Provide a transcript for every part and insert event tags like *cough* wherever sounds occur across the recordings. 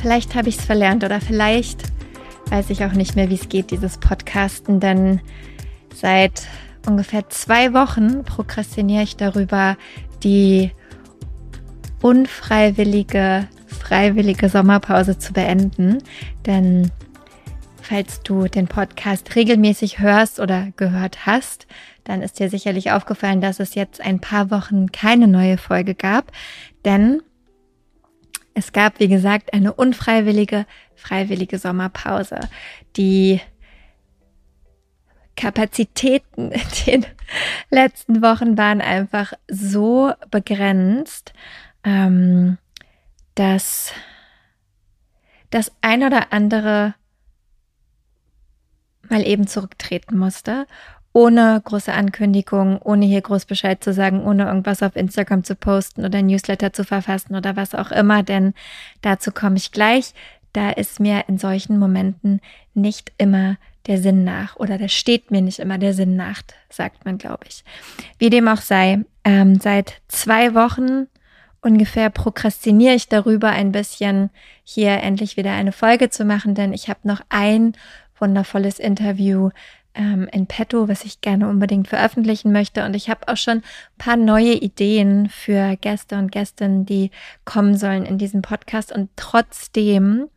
vielleicht habe ich es verlernt oder vielleicht weiß ich auch nicht mehr, wie es geht, dieses Podcasten, denn seit ungefähr zwei Wochen prokrastiniere ich darüber, die unfreiwillige, freiwillige Sommerpause zu beenden. Denn falls du den Podcast regelmäßig hörst oder gehört hast, dann ist dir sicherlich aufgefallen, dass es jetzt ein paar Wochen keine neue Folge gab. Denn es gab, wie gesagt, eine unfreiwillige, freiwillige Sommerpause. Die Kapazitäten *laughs* in den letzten Wochen waren einfach so begrenzt, ähm, dass das ein oder andere mal eben zurücktreten musste ohne große Ankündigung, ohne hier groß Bescheid zu sagen, ohne irgendwas auf Instagram zu posten oder Newsletter zu verfassen oder was auch immer, denn dazu komme ich gleich. Da ist mir in solchen Momenten nicht immer der Sinn nach oder da steht mir nicht immer der Sinn nach, sagt man, glaube ich. Wie dem auch sei, ähm, seit zwei Wochen ungefähr prokrastiniere ich darüber ein bisschen, hier endlich wieder eine Folge zu machen, denn ich habe noch ein wundervolles Interview ähm, in petto, was ich gerne unbedingt veröffentlichen möchte. Und ich habe auch schon ein paar neue Ideen für Gäste und Gästinnen, die kommen sollen in diesem Podcast. Und trotzdem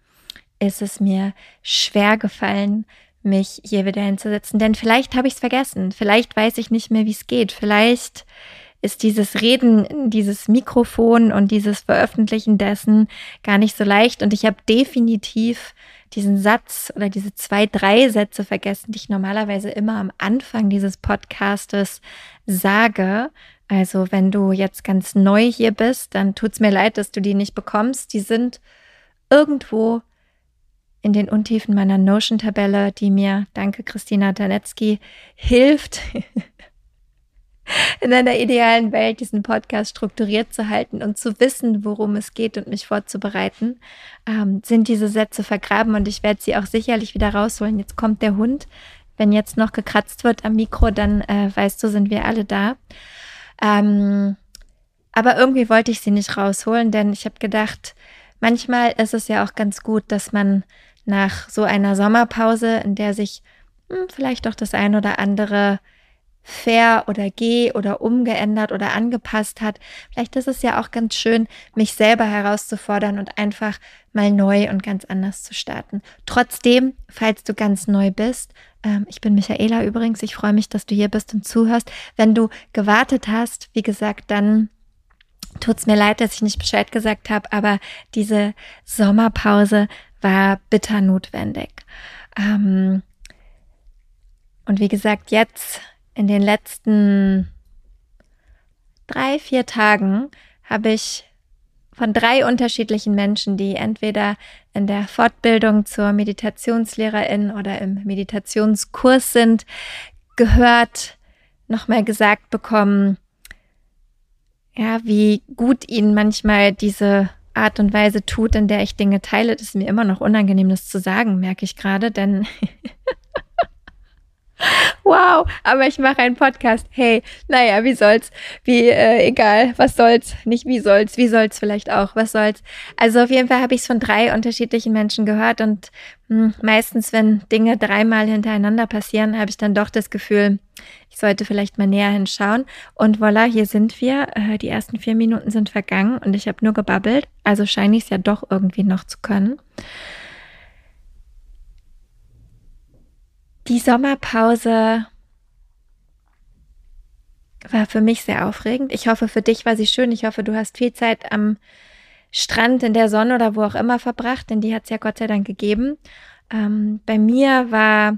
ist es mir schwer gefallen, mich hier wieder hinzusetzen. Denn vielleicht habe ich es vergessen. Vielleicht weiß ich nicht mehr, wie es geht. Vielleicht ist dieses Reden, dieses Mikrofon und dieses Veröffentlichen dessen gar nicht so leicht. Und ich habe definitiv diesen Satz oder diese zwei, drei Sätze vergessen, die ich normalerweise immer am Anfang dieses Podcastes sage. Also wenn du jetzt ganz neu hier bist, dann tut's mir leid, dass du die nicht bekommst. Die sind irgendwo in den Untiefen meiner Notion-Tabelle, die mir, danke Christina Danetzky, hilft, *laughs* *laughs* in einer idealen Welt diesen Podcast strukturiert zu halten und zu wissen, worum es geht und mich vorzubereiten, ähm, sind diese Sätze vergraben und ich werde sie auch sicherlich wieder rausholen. Jetzt kommt der Hund. Wenn jetzt noch gekratzt wird am Mikro, dann äh, weißt du, sind wir alle da. Ähm, aber irgendwie wollte ich sie nicht rausholen, denn ich habe gedacht, manchmal ist es ja auch ganz gut, dass man nach so einer Sommerpause, in der sich hm, vielleicht doch das ein oder andere fair oder geh oder umgeändert oder angepasst hat. Vielleicht ist es ja auch ganz schön, mich selber herauszufordern und einfach mal neu und ganz anders zu starten. Trotzdem, falls du ganz neu bist, ähm, ich bin Michaela übrigens, ich freue mich, dass du hier bist und zuhörst. Wenn du gewartet hast, wie gesagt, dann tut's mir leid, dass ich nicht Bescheid gesagt habe, aber diese Sommerpause war bitter notwendig. Ähm, und wie gesagt, jetzt in den letzten drei, vier Tagen habe ich von drei unterschiedlichen Menschen, die entweder in der Fortbildung zur Meditationslehrerin oder im Meditationskurs sind, gehört, nochmal gesagt bekommen, ja, wie gut ihnen manchmal diese Art und Weise tut, in der ich Dinge teile. Das ist mir immer noch unangenehm, das zu sagen, merke ich gerade, denn *laughs* Wow, aber ich mache einen Podcast. Hey, naja, wie soll's? Wie, äh, egal, was soll's? Nicht wie soll's, wie soll's vielleicht auch, was soll's? Also auf jeden Fall habe ich es von drei unterschiedlichen Menschen gehört und mh, hm, meistens, wenn Dinge dreimal hintereinander passieren, habe ich dann doch das Gefühl, ich sollte vielleicht mal näher hinschauen. Und voilà, hier sind wir. Äh, die ersten vier Minuten sind vergangen und ich habe nur gebabbelt. Also scheine ich es ja doch irgendwie noch zu können. Die Sommerpause war für mich sehr aufregend. Ich hoffe, für dich war sie schön. Ich hoffe, du hast viel Zeit am Strand, in der Sonne oder wo auch immer verbracht, denn die hat es ja Gott sei Dank gegeben. Ähm, bei mir war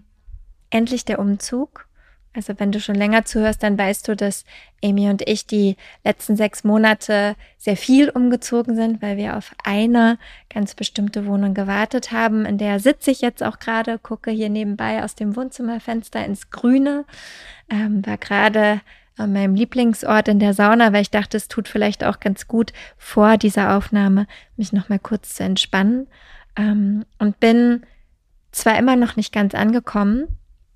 endlich der Umzug. Also wenn du schon länger zuhörst, dann weißt du, dass Amy und ich die letzten sechs Monate sehr viel umgezogen sind, weil wir auf eine ganz bestimmte Wohnung gewartet haben. In der sitze ich jetzt auch gerade, gucke hier nebenbei aus dem Wohnzimmerfenster ins Grüne. Ähm, war gerade an meinem Lieblingsort in der Sauna, weil ich dachte, es tut vielleicht auch ganz gut vor dieser Aufnahme, mich noch mal kurz zu entspannen. Ähm, und bin zwar immer noch nicht ganz angekommen,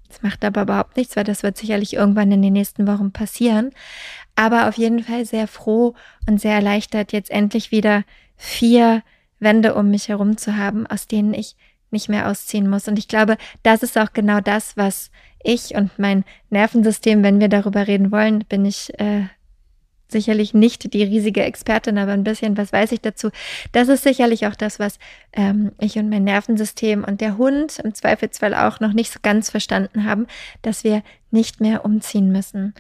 das macht aber überhaupt nichts, weil das wird sicherlich irgendwann in den nächsten Wochen passieren. Aber auf jeden Fall sehr froh und sehr erleichtert, jetzt endlich wieder vier Wände um mich herum zu haben, aus denen ich nicht mehr ausziehen muss. Und ich glaube, das ist auch genau das, was ich und mein Nervensystem, wenn wir darüber reden wollen, bin ich äh, sicherlich nicht die riesige Expertin, aber ein bisschen was weiß ich dazu. Das ist sicherlich auch das, was ähm, ich und mein Nervensystem und der Hund im Zweifelsfall auch noch nicht so ganz verstanden haben, dass wir nicht mehr umziehen müssen.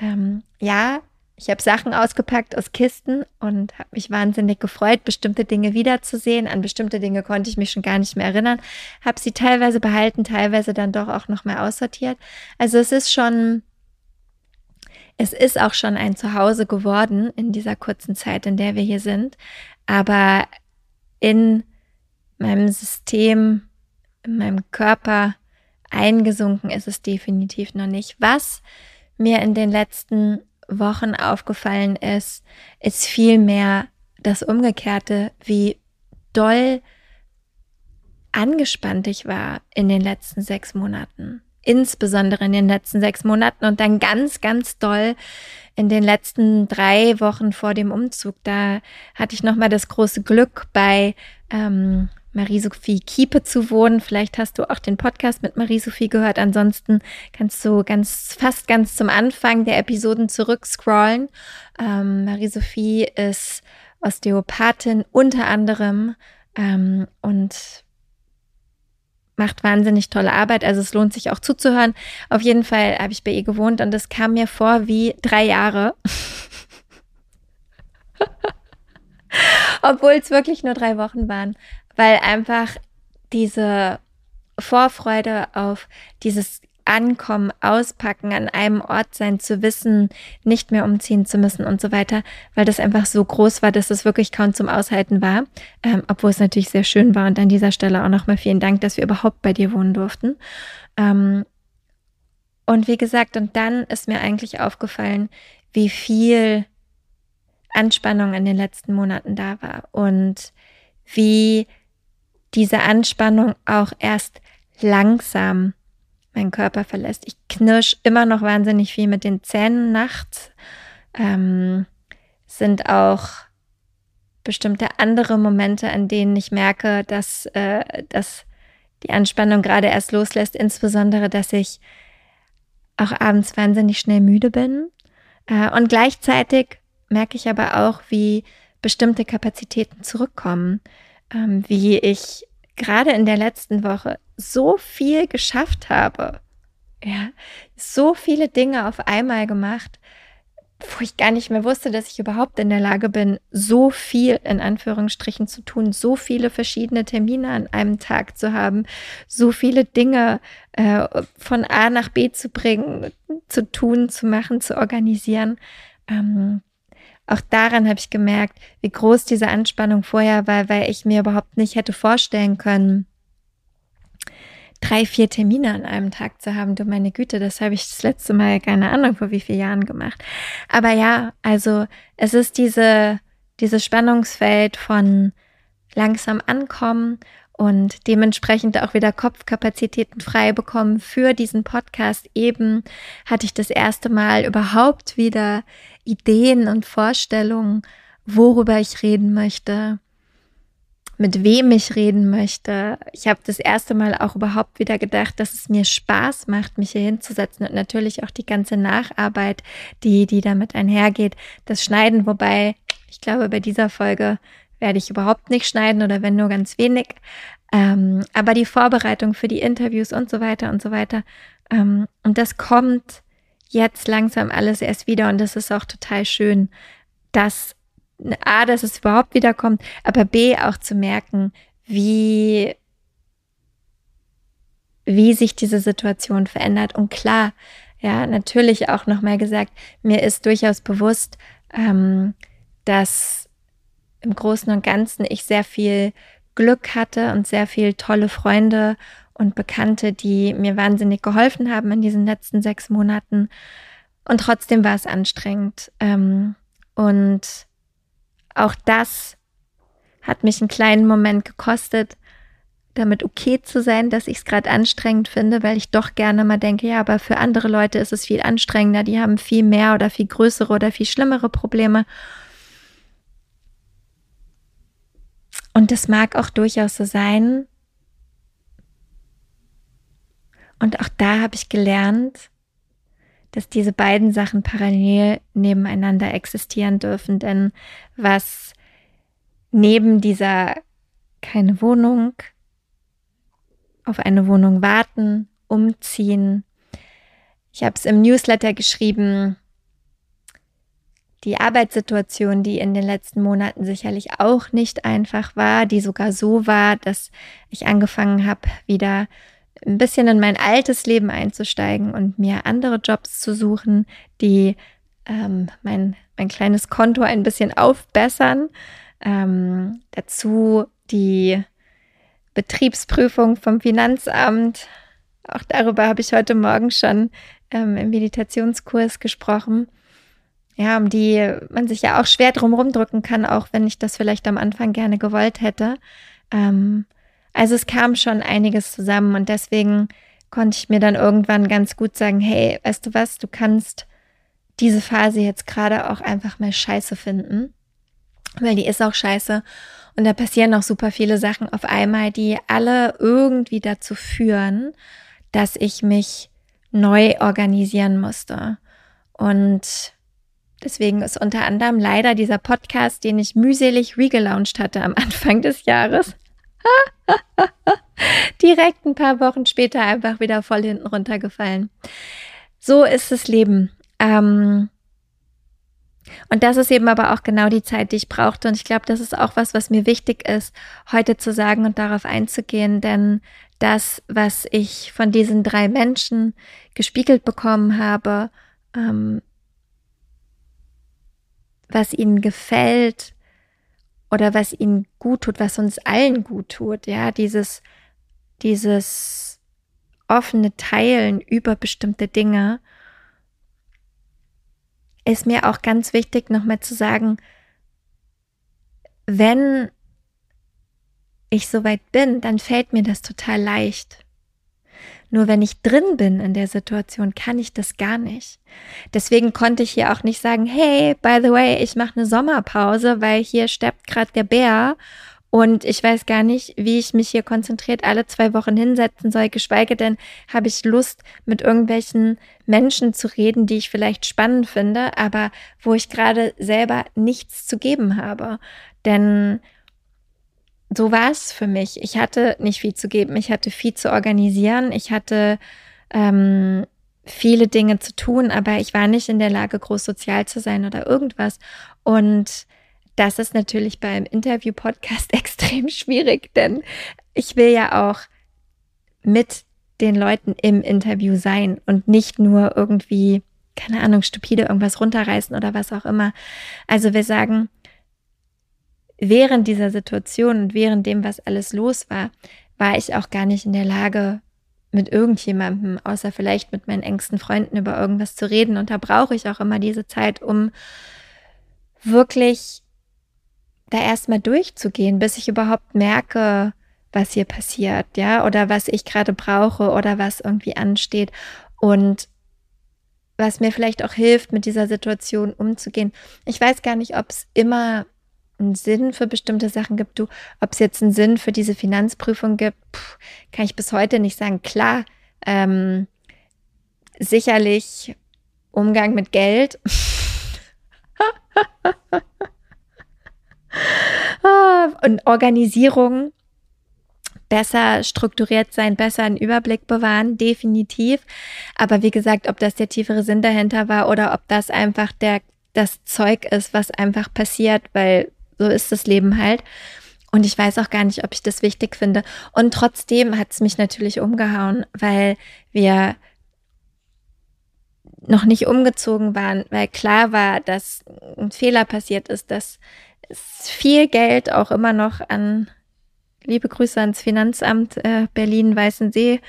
Ähm, ja, ich habe Sachen ausgepackt aus Kisten und habe mich wahnsinnig gefreut, bestimmte Dinge wiederzusehen. An bestimmte Dinge konnte ich mich schon gar nicht mehr erinnern. Habe sie teilweise behalten, teilweise dann doch auch noch mal aussortiert. Also es ist schon, es ist auch schon ein Zuhause geworden in dieser kurzen Zeit, in der wir hier sind. Aber in meinem System, in meinem Körper eingesunken ist es definitiv noch nicht. Was mir in den letzten Wochen aufgefallen ist, ist vielmehr das Umgekehrte, wie doll angespannt ich war in den letzten sechs Monaten. Insbesondere in den letzten sechs Monaten und dann ganz, ganz doll in den letzten drei Wochen vor dem Umzug. Da hatte ich nochmal das große Glück bei ähm, Marie-Sophie Kiepe zu wohnen. Vielleicht hast du auch den Podcast mit Marie-Sophie gehört. Ansonsten kannst du ganz, fast ganz zum Anfang der Episoden zurückscrollen. Ähm, Marie-Sophie ist Osteopathin unter anderem ähm, und macht wahnsinnig tolle Arbeit. Also es lohnt sich auch zuzuhören. Auf jeden Fall habe ich bei ihr gewohnt und es kam mir vor wie drei Jahre. *laughs* Obwohl es wirklich nur drei Wochen waren weil einfach diese Vorfreude auf dieses Ankommen, Auspacken, an einem Ort sein, zu wissen, nicht mehr umziehen zu müssen und so weiter, weil das einfach so groß war, dass es wirklich kaum zum Aushalten war, ähm, obwohl es natürlich sehr schön war. Und an dieser Stelle auch nochmal vielen Dank, dass wir überhaupt bei dir wohnen durften. Ähm, und wie gesagt, und dann ist mir eigentlich aufgefallen, wie viel Anspannung in den letzten Monaten da war und wie diese Anspannung auch erst langsam meinen Körper verlässt. Ich knirsch immer noch wahnsinnig viel mit den Zähnen nachts. Ähm, sind auch bestimmte andere Momente, an denen ich merke, dass, äh, dass die Anspannung gerade erst loslässt, insbesondere, dass ich auch abends wahnsinnig schnell müde bin. Äh, und gleichzeitig merke ich aber auch, wie bestimmte Kapazitäten zurückkommen ähm, wie ich gerade in der letzten Woche so viel geschafft habe. Ja, so viele Dinge auf einmal gemacht, wo ich gar nicht mehr wusste, dass ich überhaupt in der Lage bin, so viel in Anführungsstrichen zu tun, so viele verschiedene Termine an einem Tag zu haben, so viele Dinge äh, von A nach B zu bringen, zu tun, zu machen, zu organisieren. Ähm, auch daran habe ich gemerkt, wie groß diese Anspannung vorher war, weil ich mir überhaupt nicht hätte vorstellen können, drei, vier Termine an einem Tag zu haben. Du meine Güte, das habe ich das letzte Mal keine Ahnung vor wie vielen Jahren gemacht. Aber ja, also es ist diese, dieses Spannungsfeld von langsam ankommen und dementsprechend auch wieder Kopfkapazitäten frei bekommen für diesen Podcast. Eben hatte ich das erste Mal überhaupt wieder Ideen und Vorstellungen, worüber ich reden möchte, mit wem ich reden möchte. Ich habe das erste Mal auch überhaupt wieder gedacht, dass es mir Spaß macht, mich hier hinzusetzen und natürlich auch die ganze Nacharbeit, die, die damit einhergeht, das Schneiden, wobei ich glaube, bei dieser Folge werde ich überhaupt nicht schneiden oder wenn nur ganz wenig. Ähm, aber die Vorbereitung für die Interviews und so weiter und so weiter. Ähm, und das kommt jetzt langsam alles erst wieder und das ist auch total schön, dass A, dass es überhaupt wiederkommt, aber B, auch zu merken, wie, wie sich diese Situation verändert. Und klar, ja, natürlich auch nochmal gesagt, mir ist durchaus bewusst, ähm, dass im Großen und Ganzen ich sehr viel Glück hatte und sehr viel tolle Freunde und Bekannte, die mir wahnsinnig geholfen haben in diesen letzten sechs Monaten. Und trotzdem war es anstrengend. Ähm, und auch das hat mich einen kleinen Moment gekostet, damit okay zu sein, dass ich es gerade anstrengend finde, weil ich doch gerne mal denke, ja, aber für andere Leute ist es viel anstrengender, die haben viel mehr oder viel größere oder viel schlimmere Probleme. Und das mag auch durchaus so sein. Und auch da habe ich gelernt, dass diese beiden Sachen parallel nebeneinander existieren dürfen. Denn was neben dieser keine Wohnung, auf eine Wohnung warten, umziehen. Ich habe es im Newsletter geschrieben, die Arbeitssituation, die in den letzten Monaten sicherlich auch nicht einfach war, die sogar so war, dass ich angefangen habe, wieder ein bisschen in mein altes Leben einzusteigen und mir andere Jobs zu suchen, die ähm, mein, mein kleines Konto ein bisschen aufbessern. Ähm, dazu die Betriebsprüfung vom Finanzamt. Auch darüber habe ich heute Morgen schon ähm, im Meditationskurs gesprochen. Ja, um die man sich ja auch schwer drum rumdrücken kann, auch wenn ich das vielleicht am Anfang gerne gewollt hätte. Ähm, also es kam schon einiges zusammen und deswegen konnte ich mir dann irgendwann ganz gut sagen, hey, weißt du was, du kannst diese Phase jetzt gerade auch einfach mal scheiße finden, weil die ist auch scheiße und da passieren noch super viele Sachen auf einmal, die alle irgendwie dazu führen, dass ich mich neu organisieren musste. Und deswegen ist unter anderem leider dieser Podcast, den ich mühselig regelauncht hatte am Anfang des Jahres, *laughs* direkt ein paar Wochen später einfach wieder voll hinten runtergefallen. So ist das Leben. Ähm, und das ist eben aber auch genau die Zeit, die ich brauchte. Und ich glaube, das ist auch was, was mir wichtig ist, heute zu sagen und darauf einzugehen. Denn das, was ich von diesen drei Menschen gespiegelt bekommen habe, ähm, was ihnen gefällt oder was ihnen gut tut, was uns allen gut tut, ja, dieses, dieses offene Teilen über bestimmte Dinge, ist mir auch ganz wichtig, nochmal zu sagen, wenn ich soweit bin, dann fällt mir das total leicht. Nur wenn ich drin bin in der Situation, kann ich das gar nicht. Deswegen konnte ich hier auch nicht sagen, hey, by the way, ich mache eine Sommerpause, weil hier steppt gerade der Bär und ich weiß gar nicht, wie ich mich hier konzentriert alle zwei Wochen hinsetzen soll, geschweige denn habe ich Lust, mit irgendwelchen Menschen zu reden, die ich vielleicht spannend finde, aber wo ich gerade selber nichts zu geben habe. Denn so war es für mich. Ich hatte nicht viel zu geben, ich hatte viel zu organisieren, ich hatte ähm, viele Dinge zu tun, aber ich war nicht in der Lage, groß sozial zu sein oder irgendwas. Und das ist natürlich beim Interview-Podcast *laughs* extrem schwierig, denn ich will ja auch mit den Leuten im Interview sein und nicht nur irgendwie, keine Ahnung, stupide irgendwas runterreißen oder was auch immer. Also wir sagen, während dieser Situation und während dem, was alles los war, war ich auch gar nicht in der Lage, mit irgendjemandem, außer vielleicht mit meinen engsten Freunden über irgendwas zu reden. Und da brauche ich auch immer diese Zeit, um wirklich da erstmal durchzugehen, bis ich überhaupt merke, was hier passiert, ja, oder was ich gerade brauche oder was irgendwie ansteht und was mir vielleicht auch hilft, mit dieser Situation umzugehen. Ich weiß gar nicht, ob es immer einen Sinn für bestimmte Sachen gibt. Du, ob es jetzt einen Sinn für diese Finanzprüfung gibt, pff, kann ich bis heute nicht sagen. Klar, ähm, sicherlich Umgang mit Geld. *laughs* Ah, und Organisierung besser strukturiert sein, besser einen Überblick bewahren, definitiv. Aber wie gesagt, ob das der tiefere Sinn dahinter war oder ob das einfach der, das Zeug ist, was einfach passiert, weil so ist das Leben halt. Und ich weiß auch gar nicht, ob ich das wichtig finde. Und trotzdem hat es mich natürlich umgehauen, weil wir noch nicht umgezogen waren, weil klar war, dass ein Fehler passiert ist, dass viel Geld auch immer noch an liebe Grüße ans Finanzamt äh, Berlin Weißensee,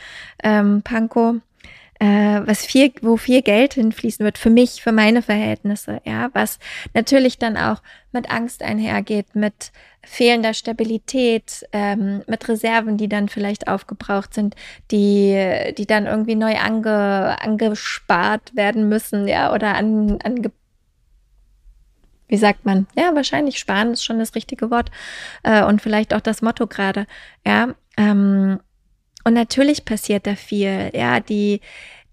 ähm, Pankow, äh, was viel, wo viel Geld hinfließen wird für mich, für meine Verhältnisse, ja, was natürlich dann auch mit Angst einhergeht, mit fehlender Stabilität, ähm, mit Reserven, die dann vielleicht aufgebraucht sind, die, die dann irgendwie neu ange, angespart werden müssen, ja, oder an, ange, wie sagt man? Ja, wahrscheinlich sparen ist schon das richtige Wort äh, und vielleicht auch das Motto gerade. Ja, ähm, und natürlich passiert da viel. Ja, die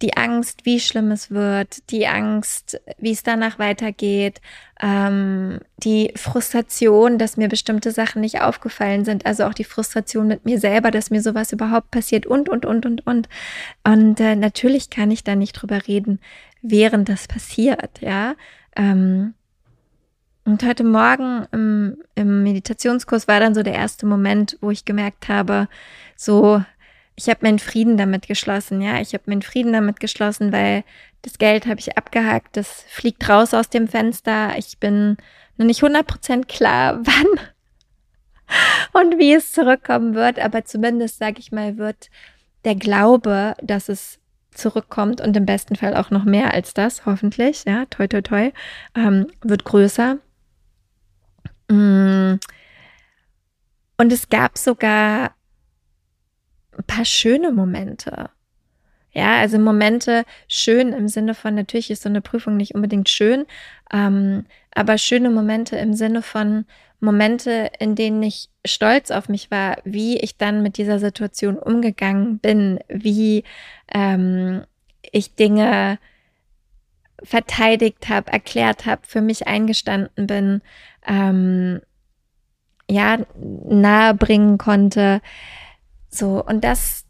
die Angst, wie schlimm es wird, die Angst, wie es danach weitergeht, ähm, die Frustration, dass mir bestimmte Sachen nicht aufgefallen sind, also auch die Frustration mit mir selber, dass mir sowas überhaupt passiert und, und, und, und, und. Und äh, natürlich kann ich da nicht drüber reden, während das passiert, ja. Ähm, und heute Morgen im, im Meditationskurs war dann so der erste Moment, wo ich gemerkt habe, so, ich habe meinen Frieden damit geschlossen, ja. Ich habe meinen Frieden damit geschlossen, weil das Geld habe ich abgehakt, das fliegt raus aus dem Fenster. Ich bin noch nicht 100% klar, *laughs* wann und wie es zurückkommen wird, aber zumindest, sage ich mal, wird der Glaube, dass es zurückkommt und im besten Fall auch noch mehr als das, hoffentlich, ja, toi, toi, toi, ähm, wird größer. Mm. Und es gab sogar ein paar schöne Momente. Ja, also Momente schön im Sinne von, natürlich ist so eine Prüfung nicht unbedingt schön, ähm, aber schöne Momente im Sinne von Momente, in denen ich stolz auf mich war, wie ich dann mit dieser Situation umgegangen bin, wie ähm, ich Dinge verteidigt habe, erklärt habe, für mich eingestanden bin, ähm, ja, nahebringen konnte. So, und das,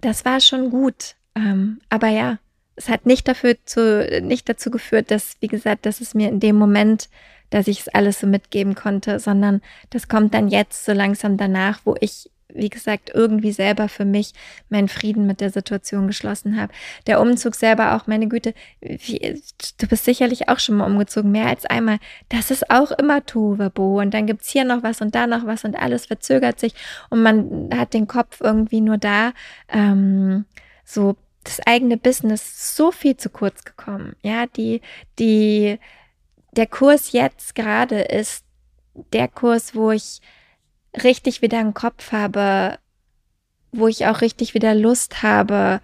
das war schon gut. Ähm, aber ja, es hat nicht dafür zu, nicht dazu geführt, dass, wie gesagt, dass es mir in dem Moment, dass ich es alles so mitgeben konnte, sondern das kommt dann jetzt so langsam danach, wo ich wie gesagt, irgendwie selber für mich meinen Frieden mit der Situation geschlossen habe. Der Umzug selber auch, meine Güte, wie, du bist sicherlich auch schon mal umgezogen, mehr als einmal. Das ist auch immer Tohuwabo. Und dann gibt's hier noch was und da noch was und alles verzögert sich und man hat den Kopf irgendwie nur da. Ähm, so das eigene Business so viel zu kurz gekommen. Ja, die, die, der Kurs jetzt gerade ist der Kurs, wo ich richtig wieder einen Kopf habe, wo ich auch richtig wieder Lust habe,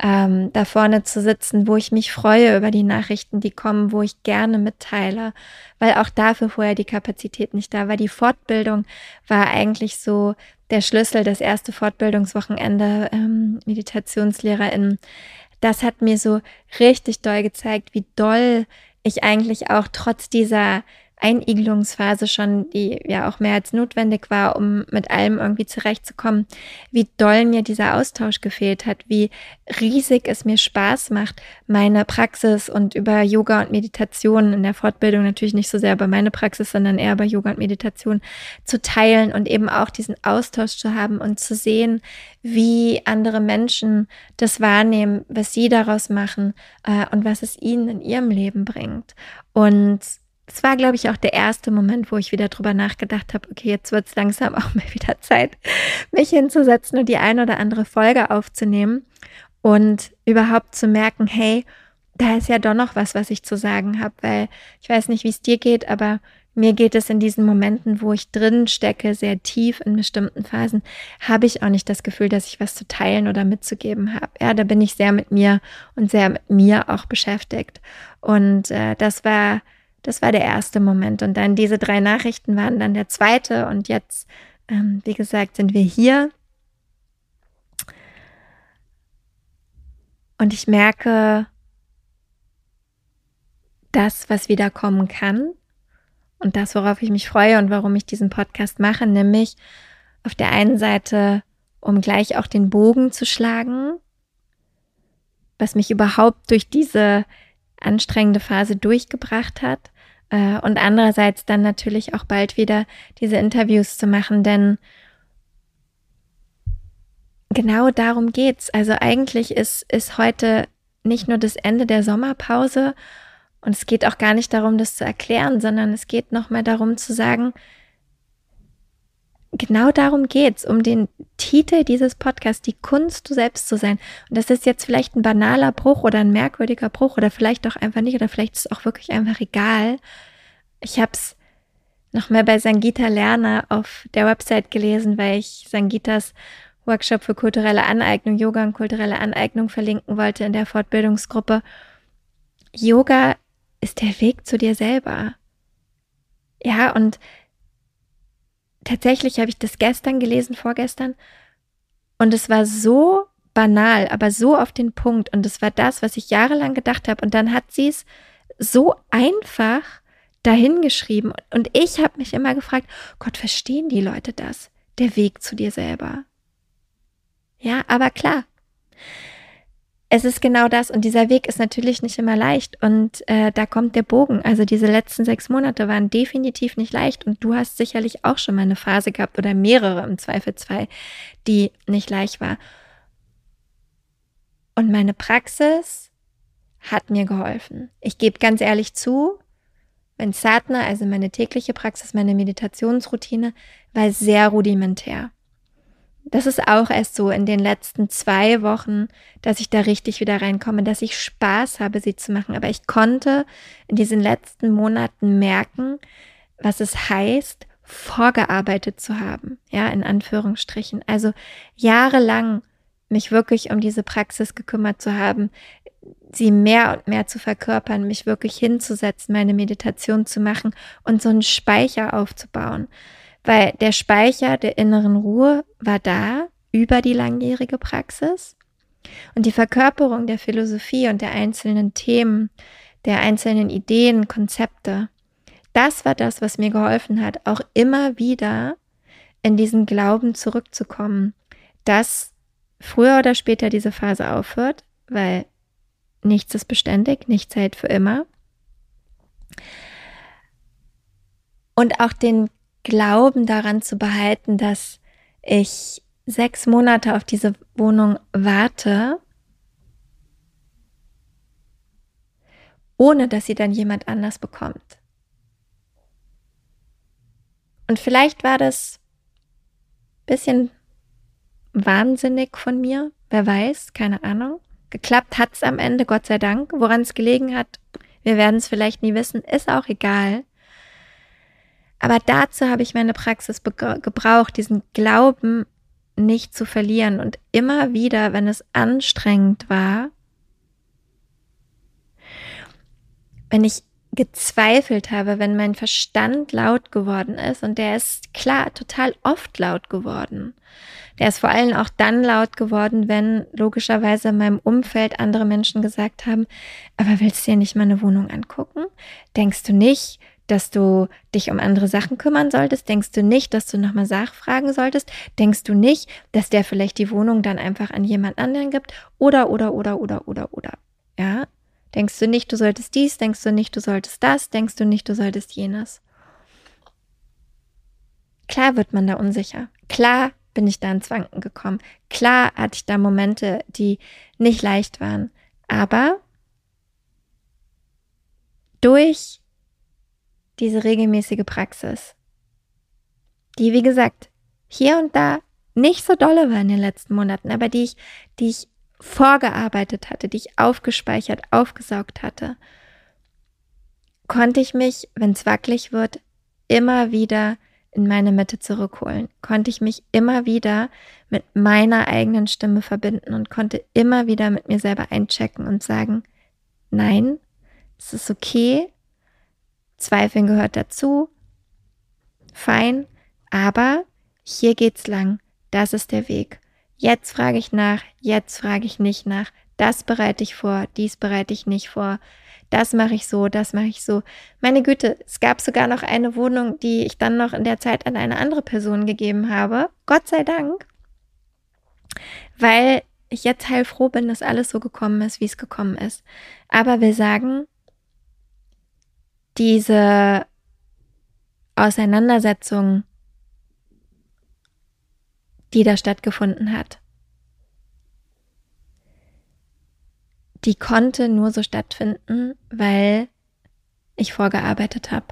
ähm, da vorne zu sitzen, wo ich mich freue über die Nachrichten, die kommen, wo ich gerne mitteile, weil auch dafür vorher die Kapazität nicht da war. Die Fortbildung war eigentlich so der Schlüssel, das erste Fortbildungswochenende ähm, Meditationslehrerinnen. Das hat mir so richtig doll gezeigt, wie doll ich eigentlich auch trotz dieser Einigelungsphase schon, die ja auch mehr als notwendig war, um mit allem irgendwie zurechtzukommen, wie doll mir dieser Austausch gefehlt hat, wie riesig es mir Spaß macht, meine Praxis und über Yoga und Meditation in der Fortbildung natürlich nicht so sehr über meine Praxis, sondern eher über Yoga und Meditation zu teilen und eben auch diesen Austausch zu haben und zu sehen, wie andere Menschen das wahrnehmen, was sie daraus machen äh, und was es ihnen in ihrem Leben bringt. Und es war, glaube ich, auch der erste Moment, wo ich wieder drüber nachgedacht habe, okay, jetzt wird es langsam auch mal wieder Zeit, mich hinzusetzen und die eine oder andere Folge aufzunehmen und überhaupt zu merken, hey, da ist ja doch noch was, was ich zu sagen habe, weil ich weiß nicht, wie es dir geht, aber mir geht es in diesen Momenten, wo ich drin stecke, sehr tief in bestimmten Phasen, habe ich auch nicht das Gefühl, dass ich was zu teilen oder mitzugeben habe. Ja, da bin ich sehr mit mir und sehr mit mir auch beschäftigt. Und äh, das war das war der erste Moment. Und dann diese drei Nachrichten waren dann der zweite. Und jetzt, ähm, wie gesagt, sind wir hier. Und ich merke, das, was wieder kommen kann und das, worauf ich mich freue und warum ich diesen Podcast mache, nämlich auf der einen Seite, um gleich auch den Bogen zu schlagen, was mich überhaupt durch diese anstrengende Phase durchgebracht hat. Äh, und andererseits dann natürlich auch bald wieder diese Interviews zu machen, denn genau darum geht's. Also eigentlich ist, ist heute nicht nur das Ende der Sommerpause und es geht auch gar nicht darum, das zu erklären, sondern es geht nochmal darum zu sagen, genau darum geht's, um den Titel dieses Podcasts, die Kunst, du selbst zu sein. Und das ist jetzt vielleicht ein banaler Bruch oder ein merkwürdiger Bruch oder vielleicht auch einfach nicht oder vielleicht ist es auch wirklich einfach egal. Ich habe es noch mehr bei Sangita Lerner auf der Website gelesen, weil ich Sangitas Workshop für kulturelle Aneignung, Yoga und kulturelle Aneignung verlinken wollte in der Fortbildungsgruppe. Yoga ist der Weg zu dir selber. Ja, und tatsächlich habe ich das gestern gelesen, vorgestern, und es war so banal, aber so auf den Punkt. Und es war das, was ich jahrelang gedacht habe. Und dann hat sie es so einfach dahingeschrieben. Und ich habe mich immer gefragt, Gott, verstehen die Leute das? Der Weg zu dir selber. Ja, aber klar. Es ist genau das und dieser Weg ist natürlich nicht immer leicht und äh, da kommt der Bogen. Also diese letzten sechs Monate waren definitiv nicht leicht und du hast sicherlich auch schon mal eine Phase gehabt oder mehrere im Zweifel zwei, die nicht leicht war. Und meine Praxis hat mir geholfen. Ich gebe ganz ehrlich zu, mein Sadhana, also meine tägliche Praxis, meine Meditationsroutine, war sehr rudimentär. Das ist auch erst so in den letzten zwei Wochen, dass ich da richtig wieder reinkomme, dass ich Spaß habe, sie zu machen. Aber ich konnte in diesen letzten Monaten merken, was es heißt, vorgearbeitet zu haben. Ja, in Anführungsstrichen. Also jahrelang mich wirklich um diese Praxis gekümmert zu haben, sie mehr und mehr zu verkörpern, mich wirklich hinzusetzen, meine Meditation zu machen und so einen Speicher aufzubauen. Weil der Speicher der inneren Ruhe war da über die langjährige Praxis. Und die Verkörperung der Philosophie und der einzelnen Themen, der einzelnen Ideen, Konzepte, das war das, was mir geholfen hat, auch immer wieder in diesen Glauben zurückzukommen, dass früher oder später diese Phase aufhört, weil nichts ist beständig, nichts hält für immer. Und auch den Glauben daran zu behalten, dass ich sechs Monate auf diese Wohnung warte, ohne dass sie dann jemand anders bekommt. Und vielleicht war das ein bisschen wahnsinnig von mir, wer weiß, keine Ahnung. Geklappt hat es am Ende, Gott sei Dank. Woran es gelegen hat, wir werden es vielleicht nie wissen, ist auch egal. Aber dazu habe ich meine Praxis gebraucht, diesen Glauben nicht zu verlieren und immer wieder, wenn es anstrengend war, wenn ich gezweifelt habe, wenn mein Verstand laut geworden ist und der ist klar total oft laut geworden. Der ist vor allem auch dann laut geworden, wenn logischerweise in meinem Umfeld andere Menschen gesagt haben, aber willst du dir nicht mal eine Wohnung angucken? Denkst du nicht, dass du dich um andere Sachen kümmern solltest? Denkst du nicht, dass du nochmal nachfragen solltest? Denkst du nicht, dass der vielleicht die Wohnung dann einfach an jemand anderen gibt? Oder, oder, oder, oder, oder, oder. Ja? Denkst du nicht, du solltest dies? Denkst du nicht, du solltest das? Denkst du nicht, du solltest jenes? Klar wird man da unsicher. Klar bin ich da ins Wanken gekommen. Klar hatte ich da Momente, die nicht leicht waren. Aber durch diese regelmäßige Praxis, die, wie gesagt, hier und da nicht so dolle war in den letzten Monaten, aber die ich, die ich vorgearbeitet hatte, die ich aufgespeichert, aufgesaugt hatte, konnte ich mich, wenn es wackelig wird, immer wieder in meine Mitte zurückholen, konnte ich mich immer wieder mit meiner eigenen Stimme verbinden und konnte immer wieder mit mir selber einchecken und sagen, nein, es ist okay, Zweifeln gehört dazu, fein, aber hier geht's lang, das ist der Weg. Jetzt frage ich nach, jetzt frage ich nicht nach, das bereite ich vor, dies bereite ich nicht vor das mache ich so, das mache ich so. Meine Güte, es gab sogar noch eine Wohnung, die ich dann noch in der Zeit an eine andere Person gegeben habe. Gott sei Dank. Weil ich jetzt heilfroh bin, dass alles so gekommen ist, wie es gekommen ist. Aber wir sagen, diese Auseinandersetzung, die da stattgefunden hat, die konnte nur so stattfinden, weil ich vorgearbeitet habe.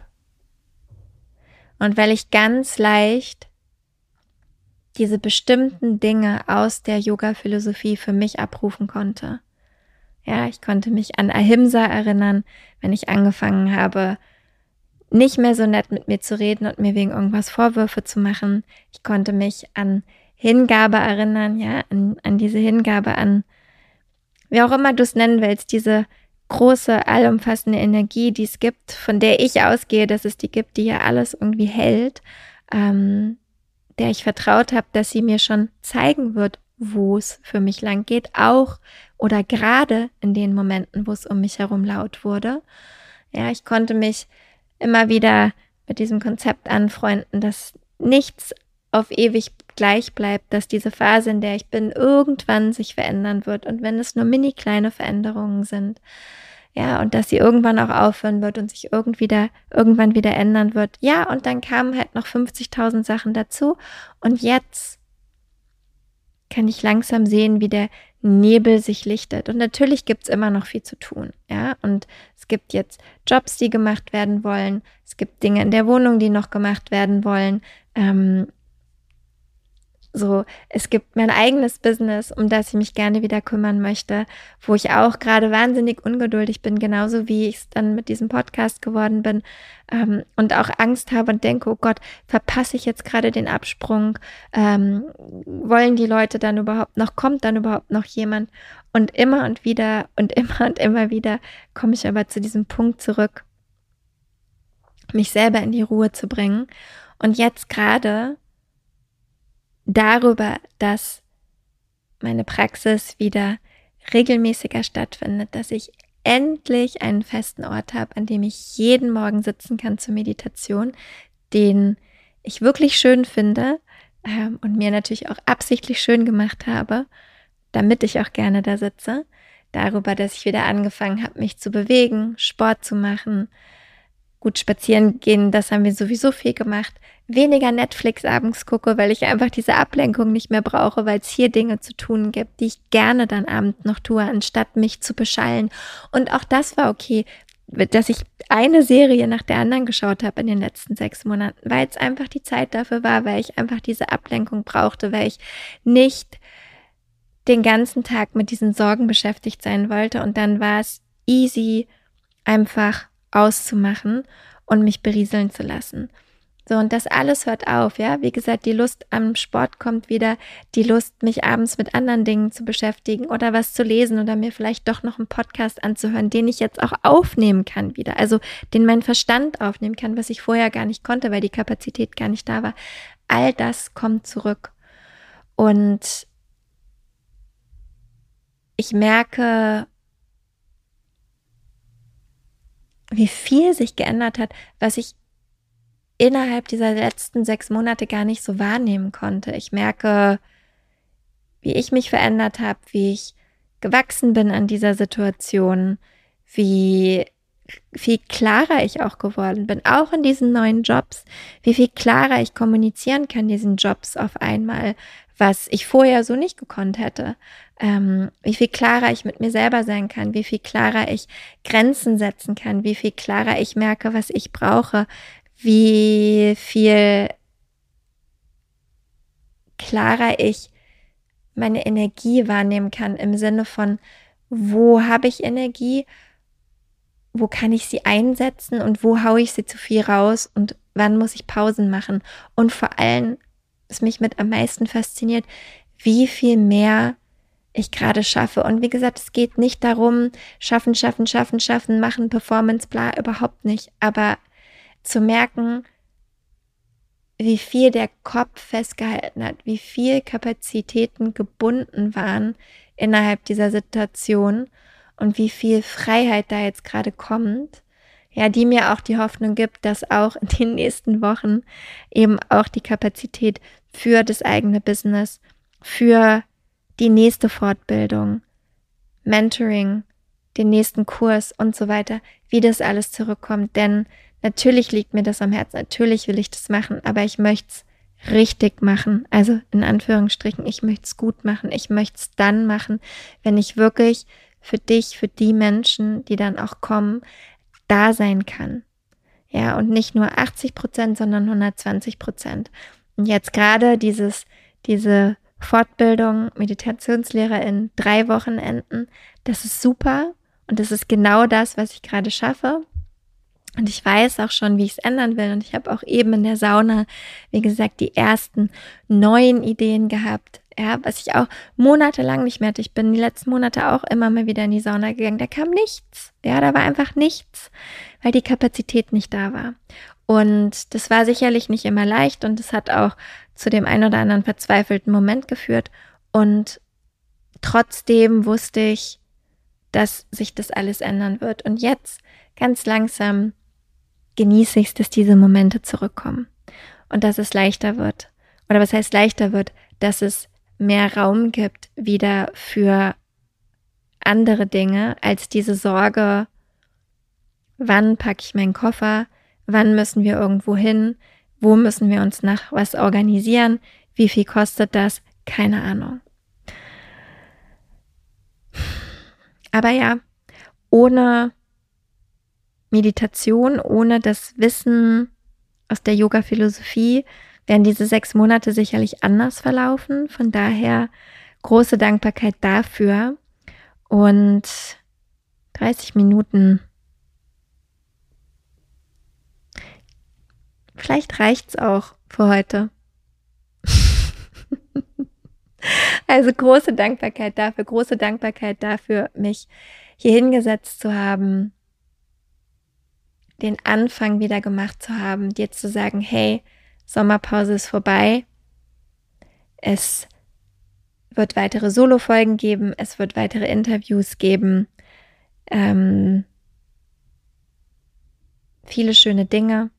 Und weil ich ganz leicht diese bestimmten Dinge aus der Yoga-Philosophie für mich abrufen konnte. Ja, ich konnte mich an Ahimsa erinnern, wenn ich angefangen habe, nicht mehr so nett mit mir zu reden und mir wegen irgendwas Vorwürfe zu machen. Ich konnte mich an Hingabe erinnern, ja, an, an diese Hingabe an wie auch immer du es nennen willst, diese große, allumfassende Energie, die es gibt, von der ich ausgehe, dass es die gibt, die ja alles irgendwie hält, ähm, der ich vertraut habe, dass sie mir schon zeigen wird, wo es für mich lang geht, auch oder gerade in den Momenten, wo es um mich herum laut wurde. Ja, ich konnte mich immer wieder mit diesem Konzept anfreunden, dass nichts auf ewig gleich bleibt, dass diese Phase, in der ich bin, irgendwann sich verändern wird. Und wenn es nur mini kleine Veränderungen sind, ja, und dass sie irgendwann auch aufhören wird und sich irgendwie da, irgendwann wieder ändern wird. Ja, und dann kamen halt noch 50.000 Sachen dazu. Und jetzt kann ich langsam sehen, wie der Nebel sich lichtet. Und natürlich gibt es immer noch viel zu tun. Ja, und es gibt jetzt Jobs, die gemacht werden wollen. Es gibt Dinge in der Wohnung, die noch gemacht werden wollen. Ähm, so, es gibt mein eigenes Business, um das ich mich gerne wieder kümmern möchte, wo ich auch gerade wahnsinnig ungeduldig bin, genauso wie ich es dann mit diesem Podcast geworden bin ähm, und auch Angst habe und denke, oh Gott, verpasse ich jetzt gerade den Absprung? Ähm, wollen die Leute dann überhaupt noch, kommt dann überhaupt noch jemand? Und immer und wieder und *laughs* immer und immer wieder komme ich aber zu diesem Punkt zurück, mich selber in die Ruhe zu bringen. Und jetzt gerade darüber, dass meine Praxis wieder regelmäßiger stattfindet, dass ich endlich einen festen Ort habe, an dem ich jeden Morgen sitzen kann zur Meditation, den ich wirklich schön finde ähm, und mir natürlich auch absichtlich schön gemacht habe, damit ich auch gerne da sitze. Darüber, dass ich wieder angefangen habe, mich zu bewegen, Sport zu machen, gut spazieren gehen, das haben wir sowieso viel gemacht weniger Netflix abends gucke, weil ich einfach diese Ablenkung nicht mehr brauche, weil es hier Dinge zu tun gibt, die ich gerne dann abends noch tue, anstatt mich zu beschallen. Und auch das war okay, dass ich eine Serie nach der anderen geschaut habe in den letzten sechs Monaten, weil es einfach die Zeit dafür war, weil ich einfach diese Ablenkung brauchte, weil ich nicht den ganzen Tag mit diesen Sorgen beschäftigt sein wollte. Und dann war es easy, einfach auszumachen und mich berieseln zu lassen. So, und das alles hört auf, ja. Wie gesagt, die Lust am Sport kommt wieder, die Lust, mich abends mit anderen Dingen zu beschäftigen oder was zu lesen oder mir vielleicht doch noch einen Podcast anzuhören, den ich jetzt auch aufnehmen kann wieder. Also, den mein Verstand aufnehmen kann, was ich vorher gar nicht konnte, weil die Kapazität gar nicht da war. All das kommt zurück. Und ich merke, wie viel sich geändert hat, was ich innerhalb dieser letzten sechs Monate gar nicht so wahrnehmen konnte. Ich merke, wie ich mich verändert habe, wie ich gewachsen bin an dieser Situation, wie viel klarer ich auch geworden bin, auch in diesen neuen Jobs, wie viel klarer ich kommunizieren kann, diesen Jobs auf einmal, was ich vorher so nicht gekonnt hätte, ähm, wie viel klarer ich mit mir selber sein kann, wie viel klarer ich Grenzen setzen kann, wie viel klarer ich merke, was ich brauche, wie viel klarer ich meine Energie wahrnehmen kann im Sinne von, wo habe ich Energie, wo kann ich sie einsetzen und wo haue ich sie zu viel raus und wann muss ich Pausen machen. Und vor allem, was mich mit am meisten fasziniert, wie viel mehr ich gerade schaffe. Und wie gesagt, es geht nicht darum, schaffen, schaffen, schaffen, schaffen, machen, Performance, bla, überhaupt nicht. Aber zu merken, wie viel der Kopf festgehalten hat, wie viel Kapazitäten gebunden waren innerhalb dieser Situation und wie viel Freiheit da jetzt gerade kommt, ja, die mir auch die Hoffnung gibt, dass auch in den nächsten Wochen eben auch die Kapazität für das eigene Business, für die nächste Fortbildung, Mentoring, den nächsten Kurs und so weiter, wie das alles zurückkommt. Denn Natürlich liegt mir das am Herzen, natürlich will ich das machen, aber ich möchte es richtig machen. Also in Anführungsstrichen, ich möchte es gut machen. Ich möchte es dann machen, wenn ich wirklich für dich, für die Menschen, die dann auch kommen, da sein kann. Ja, und nicht nur 80 Prozent, sondern 120 Prozent. Und jetzt gerade dieses, diese Fortbildung Meditationslehrer in drei Wochenenden, das ist super und das ist genau das, was ich gerade schaffe. Und ich weiß auch schon, wie ich es ändern will. Und ich habe auch eben in der Sauna, wie gesagt, die ersten neuen Ideen gehabt. Ja, was ich auch monatelang nicht mehr hatte. Ich bin die letzten Monate auch immer mal wieder in die Sauna gegangen. Da kam nichts. Ja, da war einfach nichts, weil die Kapazität nicht da war. Und das war sicherlich nicht immer leicht und es hat auch zu dem ein oder anderen verzweifelten Moment geführt. Und trotzdem wusste ich, dass sich das alles ändern wird. Und jetzt ganz langsam genieße ich es, dass diese Momente zurückkommen. Und dass es leichter wird. Oder was heißt leichter wird, dass es mehr Raum gibt wieder für andere Dinge als diese Sorge, wann packe ich meinen Koffer, wann müssen wir irgendwo hin, wo müssen wir uns nach was organisieren, wie viel kostet das, keine Ahnung. Aber ja, ohne Meditation, ohne das Wissen aus der Yoga-Philosophie, werden diese sechs Monate sicherlich anders verlaufen. Von daher große Dankbarkeit dafür. Und 30 Minuten. Vielleicht reicht's auch für heute. *laughs* also große Dankbarkeit dafür, große Dankbarkeit dafür, mich hier hingesetzt zu haben, den Anfang wieder gemacht zu haben, dir zu sagen, hey, Sommerpause ist vorbei. Es wird weitere Solo-Folgen geben, es wird weitere Interviews geben. Ähm, viele schöne Dinge.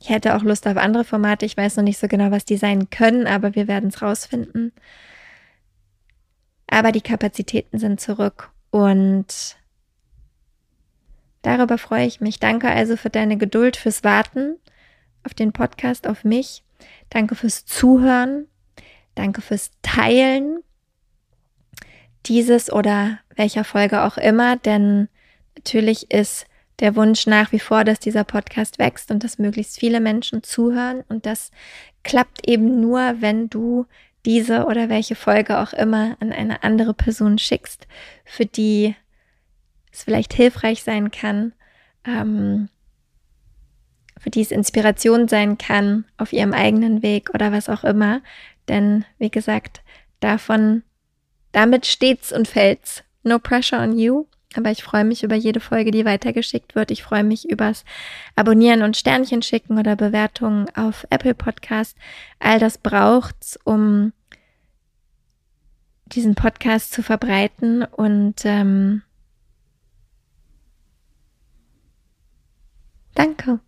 Ich hätte auch Lust auf andere Formate. Ich weiß noch nicht so genau, was die sein können, aber wir werden es rausfinden. Aber die Kapazitäten sind zurück und Darüber freue ich mich. Danke also für deine Geduld, fürs Warten auf den Podcast, auf mich. Danke fürs Zuhören. Danke fürs Teilen dieses oder welcher Folge auch immer, denn natürlich ist der Wunsch nach wie vor, dass dieser Podcast wächst und dass möglichst viele Menschen zuhören. Und das klappt eben nur, wenn du diese oder welche Folge auch immer an eine andere Person schickst, für die es vielleicht hilfreich sein kann, ähm, für die es Inspiration sein kann auf ihrem eigenen Weg oder was auch immer. Denn wie gesagt, davon, damit steht's und fällt's. No pressure on you. Aber ich freue mich über jede Folge, die weitergeschickt wird. Ich freue mich übers Abonnieren und Sternchen schicken oder Bewertungen auf Apple Podcast. All das braucht's, um diesen Podcast zu verbreiten und ähm, Danke.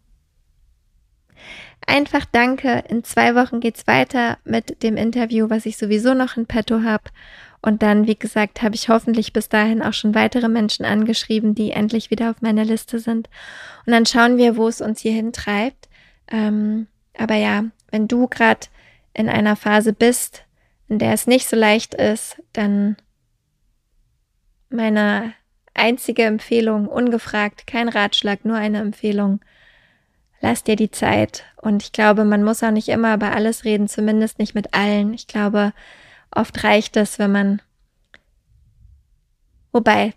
Einfach danke. In zwei Wochen geht's weiter mit dem Interview, was ich sowieso noch in petto habe. Und dann, wie gesagt, habe ich hoffentlich bis dahin auch schon weitere Menschen angeschrieben, die endlich wieder auf meiner Liste sind. Und dann schauen wir, wo es uns hier hintreibt. Ähm, aber ja, wenn du gerade in einer Phase bist, in der es nicht so leicht ist, dann meine einzige Empfehlung, ungefragt, kein Ratschlag, nur eine Empfehlung. Lass dir die Zeit. Und ich glaube, man muss auch nicht immer über alles reden, zumindest nicht mit allen. Ich glaube, oft reicht es, wenn man. Wobei,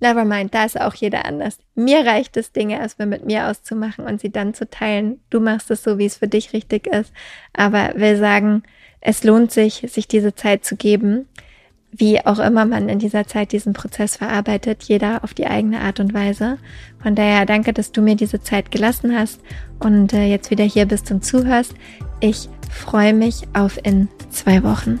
never mind, da ist auch jeder anders. Mir reicht es, Dinge erstmal mit mir auszumachen und sie dann zu teilen. Du machst es so, wie es für dich richtig ist. Aber will sagen, es lohnt sich, sich diese Zeit zu geben wie auch immer man in dieser Zeit diesen Prozess verarbeitet, jeder auf die eigene Art und Weise. Von daher danke, dass du mir diese Zeit gelassen hast und äh, jetzt wieder hier bist und zuhörst. Ich freue mich auf in zwei Wochen.